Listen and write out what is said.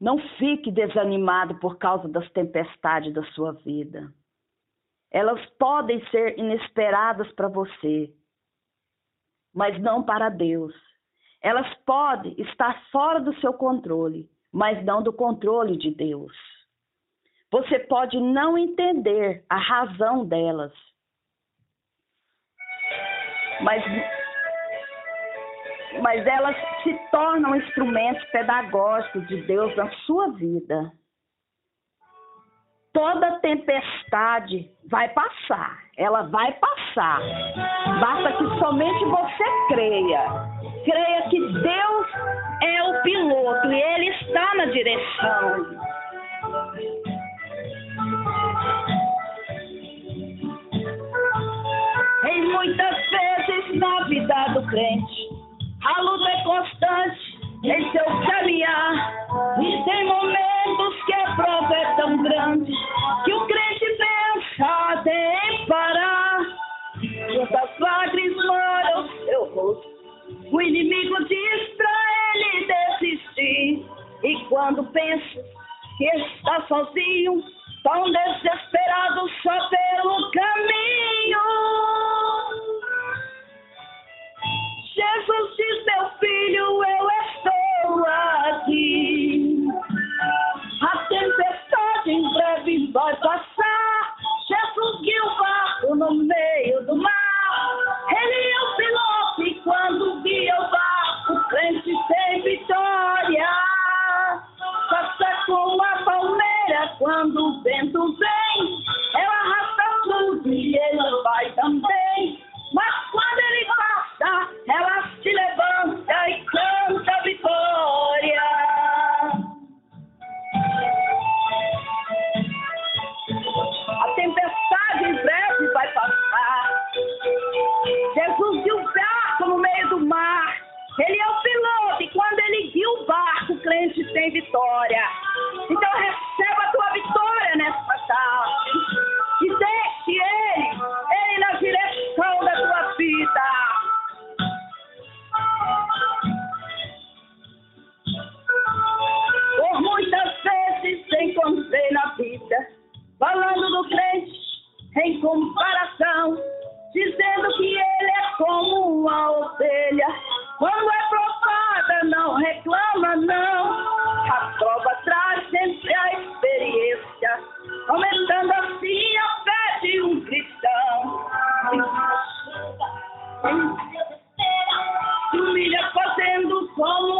Não fique desanimado por causa das tempestades da sua vida. Elas podem ser inesperadas para você, mas não para Deus. Elas podem estar fora do seu controle, mas não do controle de Deus. Você pode não entender a razão delas, mas mas elas se tornam instrumentos pedagógicos de Deus na sua vida. Toda tempestade vai passar, ela vai passar. Basta que somente você creia. Creia que Deus é o piloto e Ele está na direção. Em muitas vezes na vida do crente O inimigo diz pra ele desistir. E quando pensa que está sozinho, tão desesperado só pelo caminho. Vitória. Então, Tumilha fazendo solo